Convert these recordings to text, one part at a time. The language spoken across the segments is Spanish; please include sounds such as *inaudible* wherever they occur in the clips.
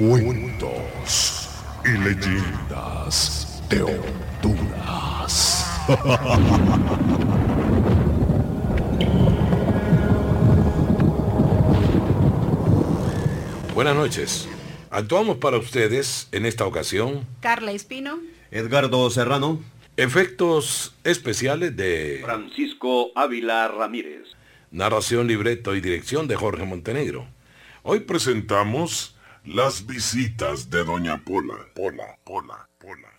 Cuentos y leyendas de Honduras. *laughs* Buenas noches. Actuamos para ustedes en esta ocasión Carla Espino. Edgardo Serrano. efectos especiales de Francisco Ávila Ramírez. narración, libreto y dirección de Jorge Montenegro. Hoy presentamos las visitas de Doña Pola. Pola, Pola, Pola.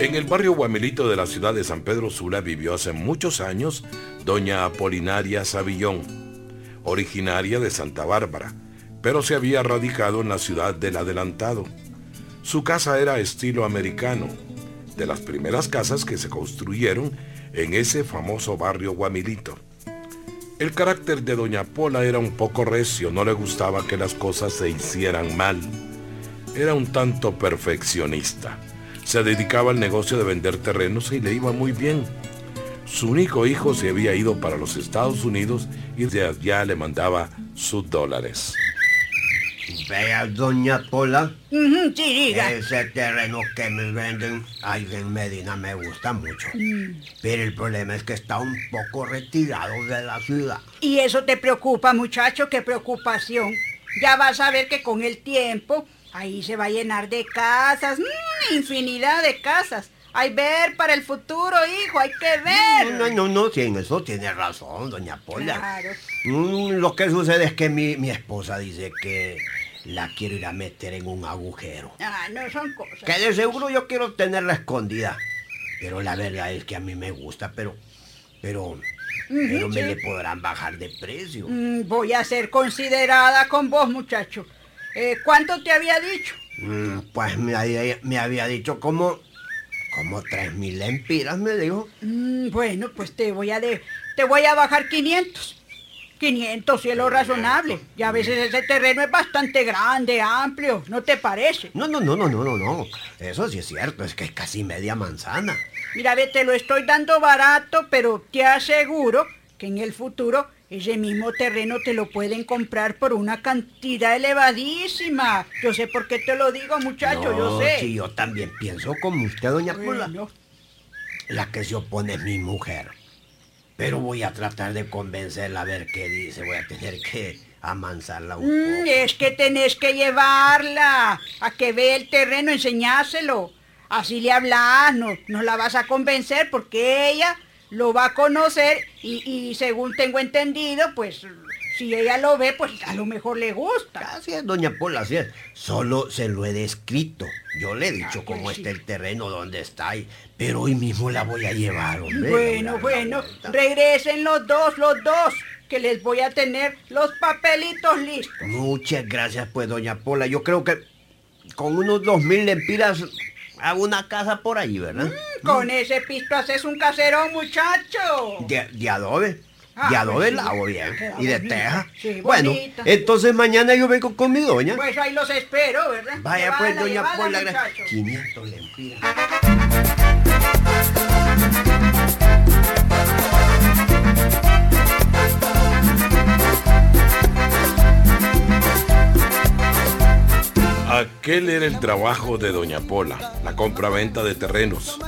En el barrio Guamilito de la ciudad de San Pedro Sula vivió hace muchos años doña Apolinaria Savillón, originaria de Santa Bárbara, pero se había radicado en la ciudad del Adelantado. Su casa era estilo americano, de las primeras casas que se construyeron en ese famoso barrio Guamilito. El carácter de doña Pola era un poco recio, no le gustaba que las cosas se hicieran mal. Era un tanto perfeccionista. Se dedicaba al negocio de vender terrenos y le iba muy bien. Su único hijo se había ido para los Estados Unidos y de allá le mandaba sus dólares. Vea, doña Pola. Sí, diga. Ese terreno que me venden ahí en Medina me gusta mucho. Pero el problema es que está un poco retirado de la ciudad. Y eso te preocupa, muchacho, qué preocupación. Ya vas a ver que con el tiempo ahí se va a llenar de casas, mm, infinidad de casas. Hay ver para el futuro, hijo, hay que ver. No, no, no, en eso tiene razón, doña Pola. Claro. Mm, lo que sucede es que mi, mi esposa dice que la quiero ir a meter en un agujero. Ah, no son cosas. Que de seguro yo quiero tenerla escondida. Pero la verdad es que a mí me gusta, pero... Pero... Pero me le podrán bajar de precio. Mm, voy a ser considerada con vos, muchacho. Eh, ¿Cuánto te había dicho? Mm, Pues me había, me había dicho como... Como tres mil lempiras, me dijo. Mm, bueno, pues te voy a de, te voy a bajar 500. 500, cielo razonable. Y a veces ese terreno es bastante grande, amplio, ¿no te parece? No, no, no, no, no, no, no. Eso sí es cierto, es que es casi media manzana. Mira, ve, te lo estoy dando barato, pero te aseguro que en el futuro ese mismo terreno te lo pueden comprar por una cantidad elevadísima. Yo sé por qué te lo digo, muchacho, No, yo sé. Sí, yo también pienso como usted, doña. Bueno, La que se opone es mi mujer. Pero voy a tratar de convencerla a ver qué dice. Voy a tener que amansarla un mm, poco. es que tenés que llevarla a que vea el terreno, enseñáselo. Así le hablas, no, no la vas a convencer porque ella lo va a conocer y, y según tengo entendido, pues si ella lo ve, pues a lo mejor le gusta. Así es, doña Pola, así es. Solo se lo he descrito. Yo le he dicho Ah, cómo pues está el terreno, dónde está. y- Pero hoy mismo la voy a llevar, hombre. Bueno, bueno, regresen los dos, los dos, que les voy a tener los papelitos listos. Muchas gracias, pues, doña Pola. Yo creo que con unos dos mil lempiras a una casa por ahí, ¿verdad? Con ese pisto haces un caserón, muchacho. De, de adobe. Ah, de pues la sí. hago bien. Y de teja. Sí, bueno, bonita. entonces mañana yo vengo con mi doña. Pues ahí los espero, ¿verdad? Vaya pues, doña llévala, Pola. muchacho. 500 lempiras. Aquel era el trabajo de Doña Pola, la compra-venta de terrenos.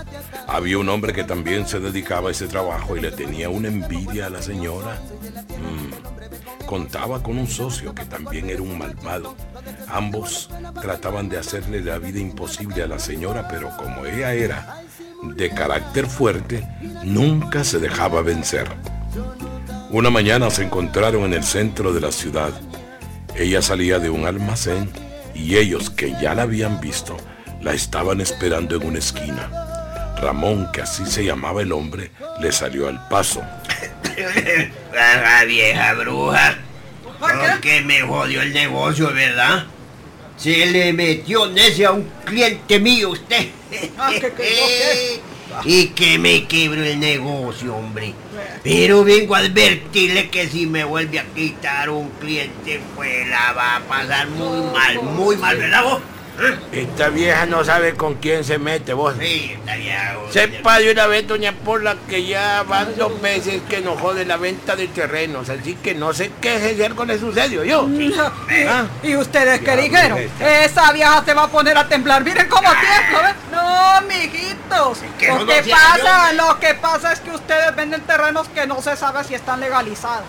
Había un hombre que también se dedicaba a ese trabajo y le tenía una envidia a la señora. Mm. Contaba con un socio que también era un malvado. Ambos trataban de hacerle la vida imposible a la señora, pero como ella era de carácter fuerte, nunca se dejaba vencer. Una mañana se encontraron en el centro de la ciudad. Ella salía de un almacén y ellos, que ya la habían visto, la estaban esperando en una esquina. Ramón, que así se llamaba el hombre, le salió al paso. *laughs* La vieja bruja. ¿Por qué? Porque me jodió el negocio, ¿verdad? Se le metió necia a un cliente mío usted. *laughs* Ah, ¿qué, qué, qué? *laughs* y que me quebró el negocio, hombre. Pero vengo a advertirle que si me vuelve a quitar un cliente, pues la va a pasar muy mal, muy mal, ¿verdad vos? ¿Eh? Esta vieja no sabe con quién se mete, vos. Sí, está vieja. vos. Sepa de una vez, doña Pola, que ya van dos meses que nos jode la venta de terrenos, así que no sé qué es el con le sucedió yo. Ah. ¿Y ustedes qué dijeron? esta. Esa vieja se va a poner a temblar. Miren cómo tiembla, ¿ves? No, mijitos. que Lo no que pasa, yo. lo que pasa es que ustedes venden terrenos que no se sabe si están legalizados.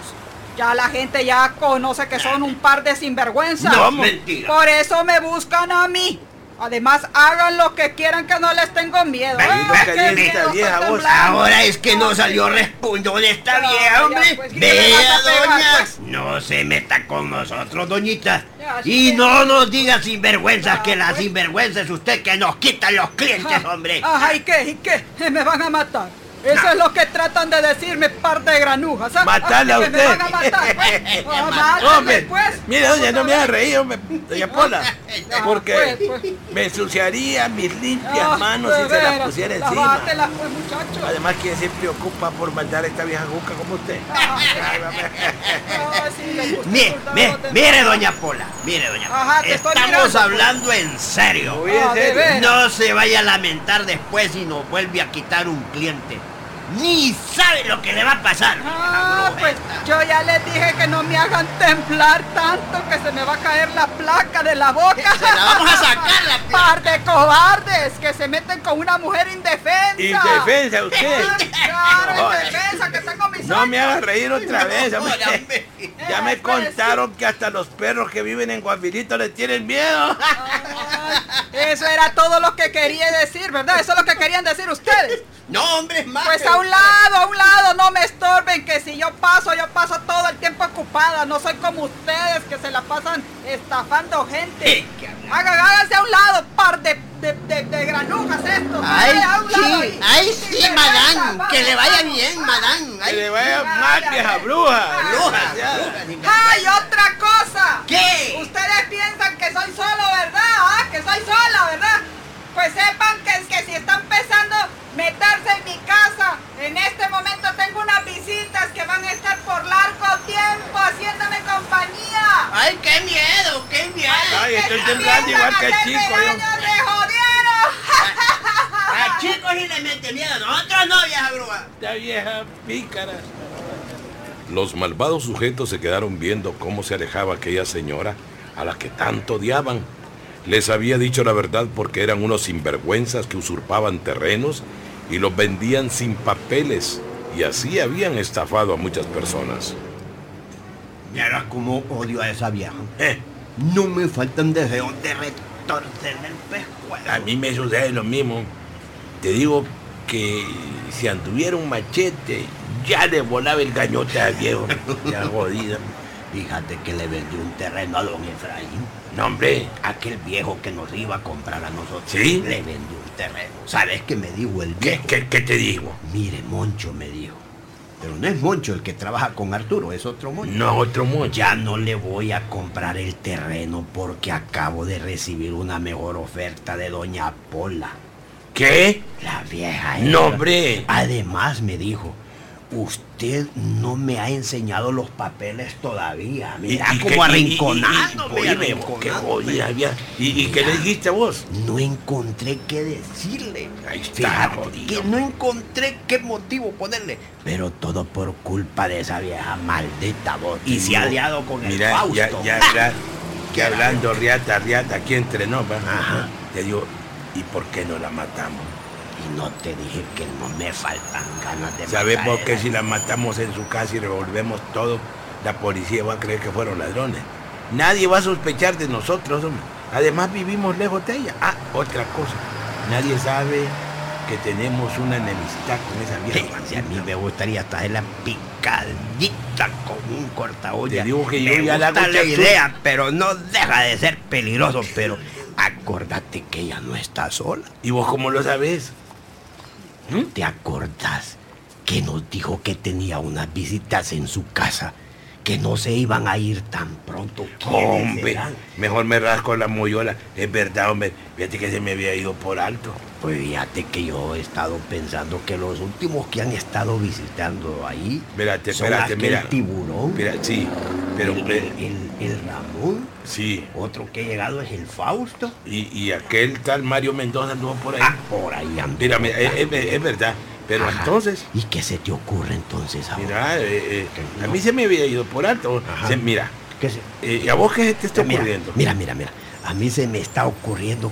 Ya la gente ya conoce que son un par de sinvergüenzas. No, mentira. Por eso me buscan a mí. Además, hagan lo que quieran que no les tengo miedo. Dice esta miedo, vieja, vos. Ahora es que no salió respondón esta No, vieja, hombre. pues, ¿qué Vea, pegar, doña. pues? No se meta con nosotros, doñita. Ya, Y que- no nos diga sinvergüenzas, que la pues. sinvergüenza es usted que nos quita los clientes, hombre. Ajá, ¿y qué? ¿Y qué? *laughs* Me van a matar. Eso es lo que tratan de decirme par de granujas. ¿ah? Matarla a que usted. me van a matar. pues. *laughs* Ah, Hombre, pues. mire, doña, no me haga reír, hombre, doña Pola. Porque pues, pues. me ensuciaría mis limpias Ah, manos si se las pusiera encima. Pues, muchacho. Además que se preocupa por mandar a esta vieja juca como usted. Ah, sí, Mire, a mire, mire, doña Pola, mire, doña Pola. Ajá, Estamos mirando, hablando en serio. Ah. No se vaya a lamentar después si nos vuelve a quitar un cliente. Ni sabe lo que le va a pasar. Ah, pues yo ya les dije que no me hagan temblar tanto que se me va a caer la placa de la boca. Se la vamos a sacar, la *laughs* placa. Par de cobardes que se meten con una mujer indefensa. Indefensa usted. Claro, No, *laughs* indefensa, que tengo mis No me años. haga reír otra vez, hombre. *laughs* Ya me contaron que hasta los perros que viven en Guapilito le tienen miedo. Eso era todo lo que quería decir, ¿verdad? Eso es lo que querían decir ustedes. No, hombre, es más. Pues a un lado, a un lado, no me estorben, que si yo paso, yo paso todo el tiempo ocupada. No soy como ustedes que se la pasan estafando gente. Háganse a un lado, par de, de, de, de granujas estos. Ay, sí, ay, sí, madán. Que le vaya bien, madán. Que Ay, le vaya Ay, mal, ay, vieja bruja. bruja, ¡Ay, otra cosa! ¿Qué? Ustedes piensan que soy solo, ¿verdad? ¿Ah? Que soy sola, ¿verdad? Pues sepan que, que si están pensando meterse en mi casa, en este momento tengo unas visitas que van a estar por largo tiempo haciéndome compañía. Ay, qué miedo, qué miedo. Ay, estoy Que temblando igual que el piensan chico. hacerme yo. daño, ¡Se jodieron! A chicos y le mete miedo. Nosotros no, vieja bruja. Esta vieja pícara. Los malvados sujetos se quedaron viendo cómo se alejaba aquella señora a la que tanto odiaban. Les había dicho la verdad porque eran unos sinvergüenzas que usurpaban terrenos y los vendían sin papeles y así habían estafado a muchas personas. Mira cómo odio a esa vieja. Eh, no me faltan deseos de retorcerle el pescuezo. A mí me sucede lo mismo. Te digo que si anduviera un machete, ya le volaba el gañote al viejo. *laughs* Ya. Fíjate que le vendí un terreno a don Efraín. No, hombre. Aquel viejo que nos iba a comprar a nosotros. ¿Sí? Le vendí un terreno. ¿Sabes qué me dijo el ¿Qué, viejo? qué, qué te digo? Mire, Moncho me dijo. Pero no es Moncho el que trabaja con Arturo, es otro Moncho. No, otro mucho. Ya no le voy a comprar el terreno porque acabo de recibir una mejor oferta de Doña Pola. ¿Qué? La vieja. No, hombre. Además me dijo, usted no me ha enseñado los papeles todavía. Mira, Y- y como arrinconándome, y- qué jodida había. ¿Y, qué le dijiste vos? No encontré qué decirle. Ahí está, Fíjate que no encontré qué motivo ponerle. Pero todo por culpa de esa vieja maldita voz. Y se ha aliado con el Mira, Fausto. ya, ya, ya, *laughs* que hablando riata, riata, aquí entre nos, va. Ajá. Te digo, ¿y por qué no la matamos? Y no te dije que no me faltan ganas de ¿Sabes matar por qué si la matamos en su casa y revolvemos todo, la policía va a creer que fueron ladrones? Nadie va a sospechar de nosotros, hombre. Además vivimos lejos de ella. Ah, otra cosa. Nadie sabe que tenemos una enemistad con esa Sí, vieja. si a mí me gustaría traerla picadita con un corta olla. Te digo que yo me ya la gusta la chapchú. idea, pero no deja de ser peligroso. Pero acordate que ella no está sola. ¿Y vos cómo lo sabes? ¿Te acordás que nos dijo que tenía unas visitas en su casa? Que no se iban a ir tan pronto. ¿Quiénes Hombre, serán? mejor me rasco la moyola. Es verdad, hombre. Fíjate que se me había ido por alto. Pues fíjate que yo he estado pensando que los últimos que han estado visitando ahí Espérate, son espérate, aquel mira. tiburón, Mira, sí, pero... el, el- el- el Ramón, Sí, otro que ha llegado es el Fausto. y, y aquel tal Mario Mendoza anduvo por ahí. Ah, por ahí anda. Mira, mira, es, es- verdad. Pero Ajá. entonces, ¿Y qué se te ocurre entonces ahora? mira, eh, eh, a mí se me había ido por alto. Ajá. Se- mira, ¿Qué se- eh, ¿y a vos qué te está mira, ocurriendo? mira, mira, mira. A mí se me está ocurriendo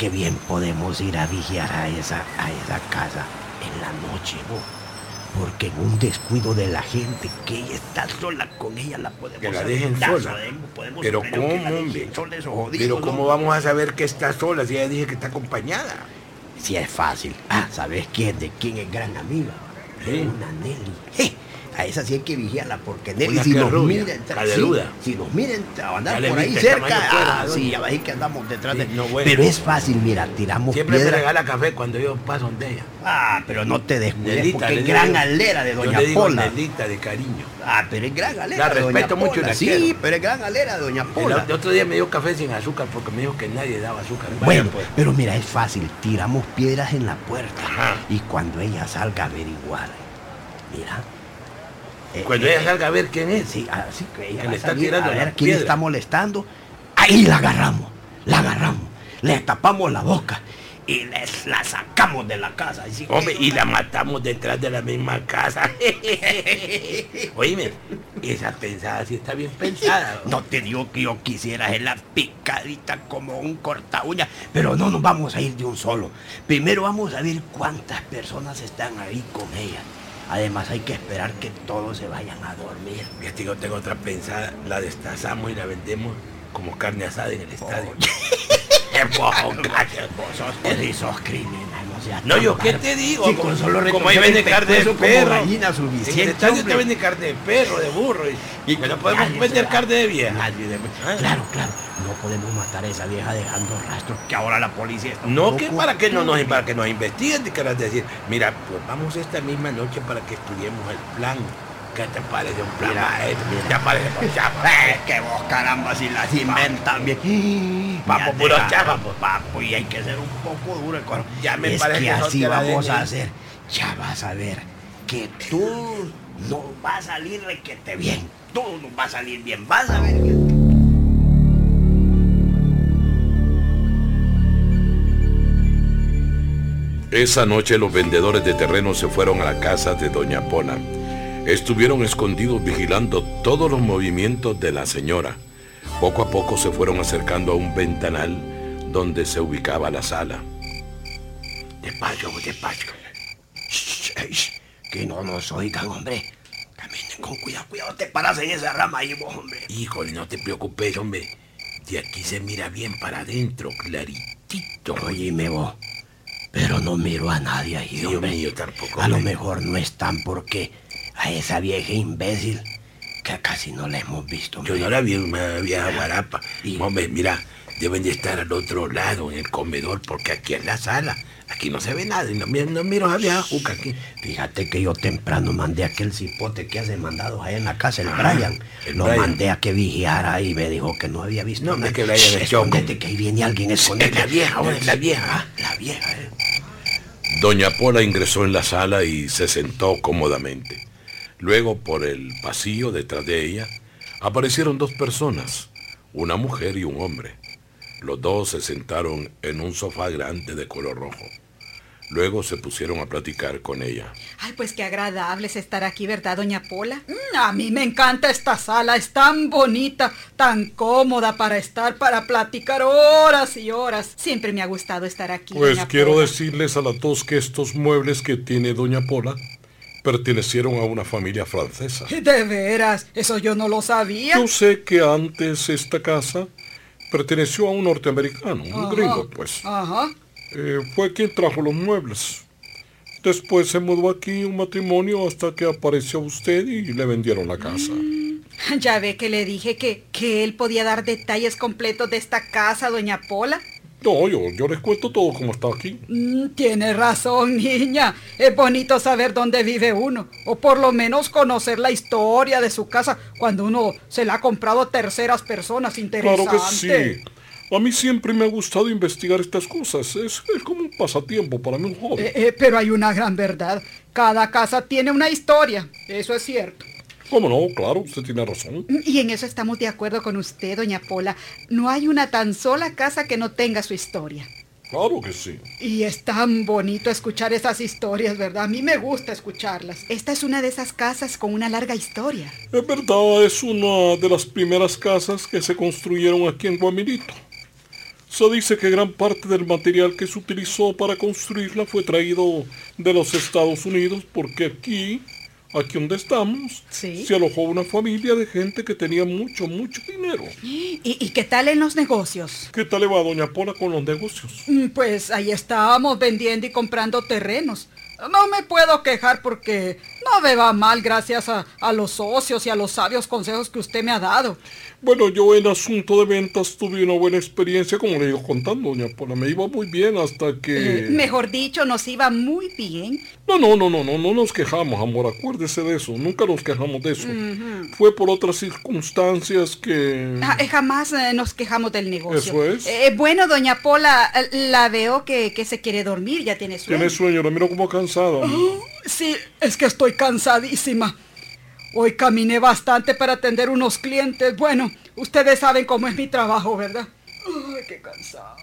Que bien podemos ir a vigiar a esa, a esa casa en la noche, ¿no? Porque en un descuido de la gente que ella está sola con ella la podemos Que la dejen aventar, sola. podemos- podemos Pero ¿cómo, dejen hombre? Pero. ¿cómo vamos a saber que está sola si ya dije que está acompañada? Si es fácil. Ah, ¿sabes quién? ¿De quién es gran amiga? De una Nelly. Je, A esa sí hay que vigiarla porque Nelly si nos rubia, caderuda. sí, si nos miren a andar le por ahí cerca, ah, sí, veis que andamos detrás de no, bueno. Pero es fácil, mira, tiramos Siempre me piedra. regala café cuando yo paso donde ella. Ah, pero no te descuides Nelita, porque le es gran yo. alera de Yo Doña le digo Pola. Nelita de cariño. Ah, pero es gran alera. La de Doña respeto mucho Pola. la Sí, quiero. pero es gran alera de Doña Pola. el otro día me dio café sin azúcar porque me dijo que nadie daba azúcar. Vaya, Bueno, pues. pero mira, es fácil. Tiramos piedras en la puerta. Ajá. Y cuando ella salga a averiguar, mira. Eh, Cuando eh, ella salga a ver quién es. Sí, así que ella Que le está salir tirando a ver quién piedra. está molestando. Ahí la agarramos, la agarramos, le tapamos la boca y les la sacamos de la casa. Así Hombre, y la matamos detrás de la misma casa. *laughs* Oíme, esa pensada sí está bien pensada. No te digo que yo quisiera hacerla picadita como un corta uña, pero no nos vamos a ir de un solo. Primero vamos a ver cuántas personas están ahí con ella. Además hay que esperar que todos se vayan a dormir. Que yo tengo otra pensada, la destazamos y la vendemos como carne asada en el estadio. *laughs* *laughs* Vos sos, vos sos criminal, no yo qué te digo, Sí, como, con solo como ahí recoger vende el carne de perro. gallina En el estadio te hombre. vende carne de perro, de burro. Y, y no podemos Nadie vender carne de vieja. nadie de- Ah. Claro, claro. No podemos matar a esa vieja dejando rastros que ahora la policía está No, que para que no nos, para que nos investiguen, te querrás decir. Mira, pues vamos esta misma noche para que estudiemos el plan. ¿Qué te parece un plan Mira, maestro? mira. Ya parece por chapa. Eh, que vos caramba si las inventan bien. Vamos, Ya puro chapa, pues. Papo, y hay que ser un poco duro el coro. Ya me es parece que así vamos a hacer. Ya vas a ver que tú no va a salir requete bien. Todo nos va a salir bien. Vas a ver que... Esa noche los vendedores de terreno se fueron a la casa de Doña Pola. Estuvieron escondidos vigilando todos los movimientos de la señora. Poco a poco se fueron acercando a un ventanal donde se ubicaba la sala. Despacio, despacio. Shh, shh, que no nos oigan, hombre. Caminen con cuidado, cuidado, te paras en esa rama ahí vos, hombre. Híjole, no te preocupes, hombre. De aquí se mira bien para adentro, claritito. Oíme vos. Pero no miro a nadie ahí, Sí, hombre. yo tampoco, A lo mejor no están porque a esa vieja imbécil que casi no la hemos visto, Yo no la vi, una vieja guarapa. Y- Hombre, mira, deben de estar al otro lado, en el comedor, porque aquí es la sala. Aquí no se ve nada. Y no, no miro a vieja juca aquí. Fíjate que yo temprano mandé a aquel cipote que hace mandados ahí en la casa, el Ah, Brian. el Lo Brian. mandé a que vigiara y me dijo que no había visto No, nada. que Brian es Shh, choco. Escóndete que ahí viene alguien, escondete. Es la vieja, es la vieja. Ah, la vieja, eh. Doña Pola ingresó en la sala y se sentó cómodamente. Luego, por el pasillo detrás de ella, aparecieron dos personas, una mujer y un hombre. Los dos se sentaron en un sofá grande de color rojo. Luego se pusieron a platicar con ella. Ay, pues qué agradable es estar aquí, ¿verdad, doña Pola? Mm, a mí me encanta esta sala, es tan bonita, tan cómoda para estar, para platicar horas y horas. Siempre me ha gustado estar aquí. Pues doña quiero Pola. decirles a las dos que estos muebles que tiene Doña Pola pertenecieron a una familia francesa. De veras, eso yo no lo sabía. Yo sé que antes esta casa perteneció a un norteamericano, un Ajá, gringo, pues. Ajá. Eh, fue quien trajo los muebles. Después se mudó aquí un matrimonio hasta que apareció usted y le vendieron la casa. Ya ve que le dije que, que él podía dar detalles completos de esta casa, doña Pola. No, yo, yo les cuento todo como está aquí. Mm, tiene razón, niña. Es bonito saber dónde vive uno. O por lo menos conocer la historia de su casa cuando uno se la ha comprado a terceras personas. Interesante. Claro que sí. A mí siempre me ha gustado investigar estas cosas. Es, es como un pasatiempo para mí, un hobby. Eh, eh, pero hay una gran verdad. Cada casa tiene una historia. Eso es cierto. ¿Cómo no? Claro, usted tiene razón. Y en eso estamos de acuerdo con usted, doña Pola. No hay una tan sola casa que no tenga su historia. Claro que sí. Y es tan bonito escuchar esas historias, ¿verdad? A mí me gusta escucharlas. Esta es una de esas casas con una larga historia. Es verdad, es una de las primeras casas que se construyeron aquí en Guamilito. Se dice que gran parte del material que se utilizó para construirla fue traído de los Estados Unidos porque aquí, aquí donde estamos, Sí. se alojó una familia de gente que tenía mucho, mucho dinero. ¿Y, y qué tal en los negocios? ¿Qué tal le va doña Pola con los negocios? Mm, Pues ahí estábamos vendiendo y comprando terrenos. No me puedo quejar porque no me va mal gracias a, a los socios y a los sabios consejos que usted me ha dado. Bueno, yo en asunto de ventas tuve una buena experiencia, como le digo contando, doña Pola. Me iba muy bien hasta que... Eh, mejor dicho, nos iba muy bien. No, no, no, no, no, no nos quejamos, amor, acuérdese de eso, nunca nos quejamos de eso. Fue por otras circunstancias que... Ja- eh, Jamás eh, nos quejamos del negocio. Eso es. Eh, bueno, doña Pola, la veo que, que se quiere dormir, ya tiene sueño. Tiene sueño, la miro como cansada. Sí, es que estoy cansadísima. Hoy caminé bastante para atender unos clientes. Bueno, ustedes saben cómo es mi trabajo, ¿verdad? Ay, qué cansada.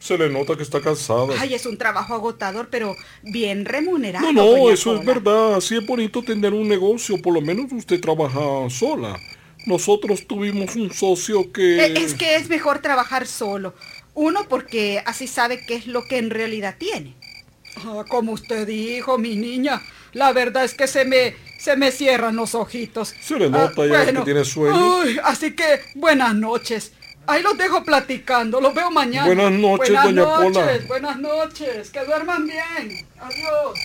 Se le nota que está cansada. Ay, es un trabajo agotador, pero bien remunerado. no, no, eso es verdad. Así es bonito tener un negocio. Por lo menos usted trabaja sola. Nosotros tuvimos un socio que... Eh, Es que es mejor trabajar solo. Uno porque así sabe qué es lo que en realidad tiene. Ah, como usted dijo, mi niña, la verdad es que se me, se me cierran los ojitos. Ah, Se le nota ya que tiene sueño. ay, así que buenas noches. Ahí los dejo platicando, los veo mañana. Buenas noches, buenas doña Pola. noches, Buenas noches, que duerman bien. Adiós.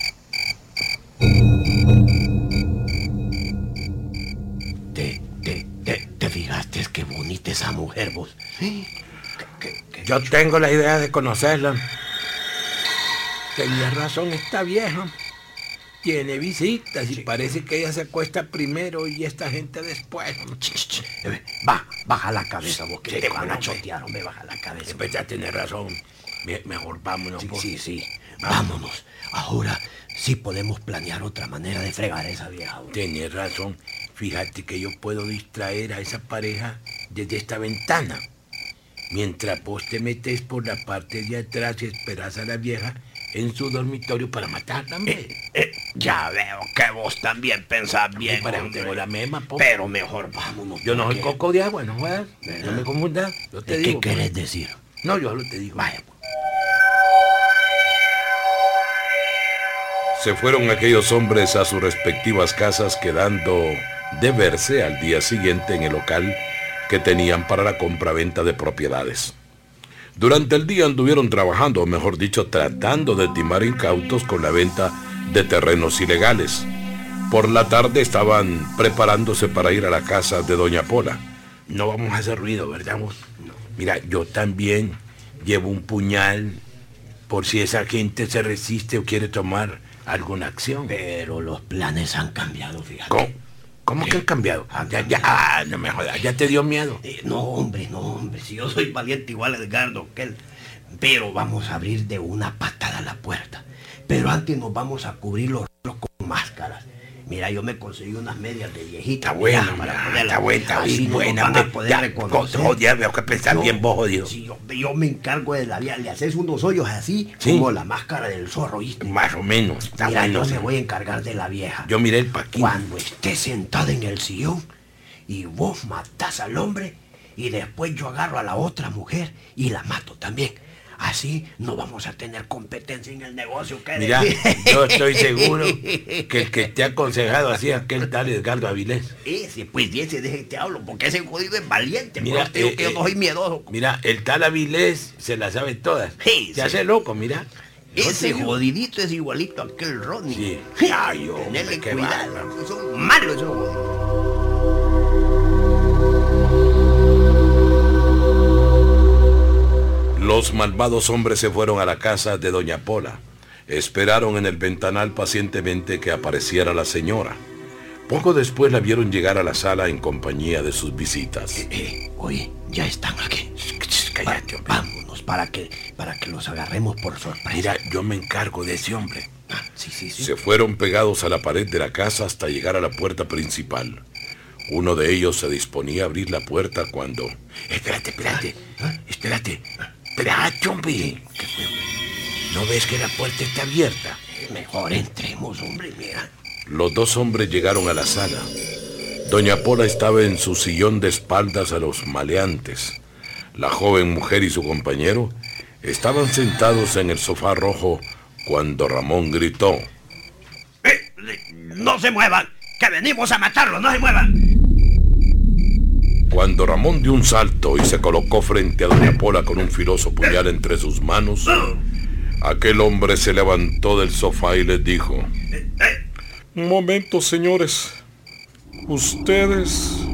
Te, te, te, te fijaste qué bonita esa mujer vos. ¿Eh? Yo tengo la idea de conocerla. Tenía razón esta vieja. Tiene visitas y parece que ella se acuesta primero y esta gente después. Eh, Va, baja la cabeza vos, que Sí, te van a chotear, hombre, baja la cabeza. Siempre ya tiene razón. Me- Mejor vámonos. Sí, por- sí, sí. Vámonos. Ahora sí podemos planear otra manera de fregar a esa vieja. Tienes razón. Fíjate que yo puedo distraer a esa pareja desde esta ventana. Mientras vos te metes por la parte de atrás y esperas a la vieja, en su dormitorio para matar también. Eh, eh, ya veo que vos también pensás bien. para hombre. tengo la mema, po. Pero mejor vámonos. Yo no soy coco de agua, no jodas. No me confundas. Yo te ¿Qué digo. querés decir? No, yo solo te digo. Vaya, Se fueron aquellos hombres a sus respectivas casas quedando de verse al día siguiente en el local que tenían para la compraventa de propiedades. Durante el día anduvieron trabajando, o mejor dicho, tratando de timar incautos con la venta de terrenos ilegales. Por la tarde estaban preparándose para ir a la casa de Doña Pola. No vamos a hacer ruido, ¿verdad vos? Mira, yo también llevo un puñal por si esa gente se resiste o quiere tomar alguna acción. Pero los planes han cambiado, fíjate. ¿Cómo, cómo que han cambiado? Ya, ya, no me jodas, ya te dio miedo. Eh, no, hombre, no, hombre. Si yo soy valiente igual a Edgardo que él. Pero vamos a abrir de una patada la puerta. Pero antes nos vamos a cubrir los rostros con máscaras. Mira, yo me conseguí unas medias de viejita. Está bueno, mira, para ponerla. Está buena, está Así no buena. poder Ya, reconocer. veo que Yo- bien vos, jodido. Sí, yo, yo me encargo de la vía. Le haces unos hoyos así, Sí. como la máscara del zorro, ¿viste? Más o menos. Está Mira, bueno. yo sí. me voy a encargar de la vieja. Yo miré el paquín. Cuando esté sentada en el sillón y vos matás al hombre y después yo agarro a la otra mujer y la mato también. Así no vamos a tener competencia en el negocio. ¿qué yo estoy seguro que el que te ha aconsejado así es aquel tal Edgardo Avilés. Ese, pues ese de te hablo, porque ese jodido es valiente. Mira, te digo eh, que yo eh, no soy miedoso. Mira, el tal Avilés se la sabe todas. Sí, Se sí. hace loco, mira. Ese jodidito es igualito a aquel Ronnie. Sí. Ay, hombre, Tenele qué cuidado. Son malos esos jodidos. Los malvados hombres se fueron a la casa de Doña Pola. Esperaron en el ventanal pacientemente que apareciera la señora. Poco después la vieron llegar a la sala en compañía de sus visitas. Eh, oye, ya están aquí. Cállate. Vámonos para que, para que los agarremos por sorpresa. Mira, yo me encargo de ese hombre. Ah, sí, sí, sí. Se fueron pegados a la pared de la casa hasta llegar a la puerta principal. Uno de ellos se disponía a abrir la puerta cuando... Espérate, espérate. Espérate. Espérate. ¿Qué fue, hombre? ¿No ves que la puerta está abierta? Mejor entremos, hombre, mira. Los dos hombres llegaron a la sala. Doña Pola estaba en su sillón de espaldas a los maleantes. La joven mujer y su compañero estaban sentados en el sofá rojo cuando Ramón gritó. Eh, no se muevan, que venimos a matarlos, no se muevan. Cuando Ramón dio un salto y se colocó frente a Doña Pola con un filoso puñal entre sus manos, aquel hombre se levantó del sofá y les dijo, Un momento, señores. Ustedes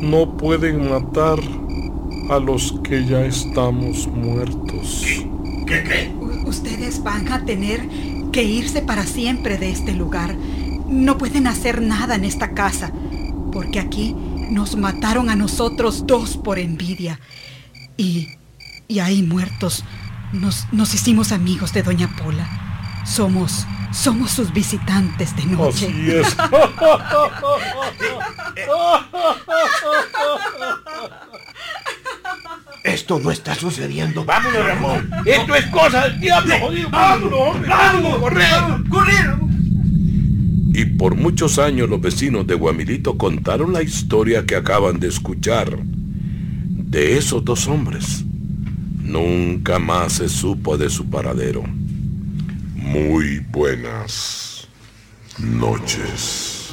no pueden matar a los que ya estamos muertos. ¿Qué, qué? Ustedes van a tener que irse para siempre de este lugar. No pueden hacer nada en esta casa, porque aquí nos mataron a nosotros dos por envidia. Y, y ahí muertos nos, nos hicimos amigos de Doña Pola. Somos, somos sus visitantes de noche. Así es. *laughs* Esto no está sucediendo. Vámonos, Ramón. Esto es cosa del diablo, jodido. Vámonos, hombre. Vámonos, corre. Y por muchos años los vecinos de Guamilito contaron la historia que acaban de escuchar de esos dos hombres. Nunca más se supo de su paradero. Muy buenas noches.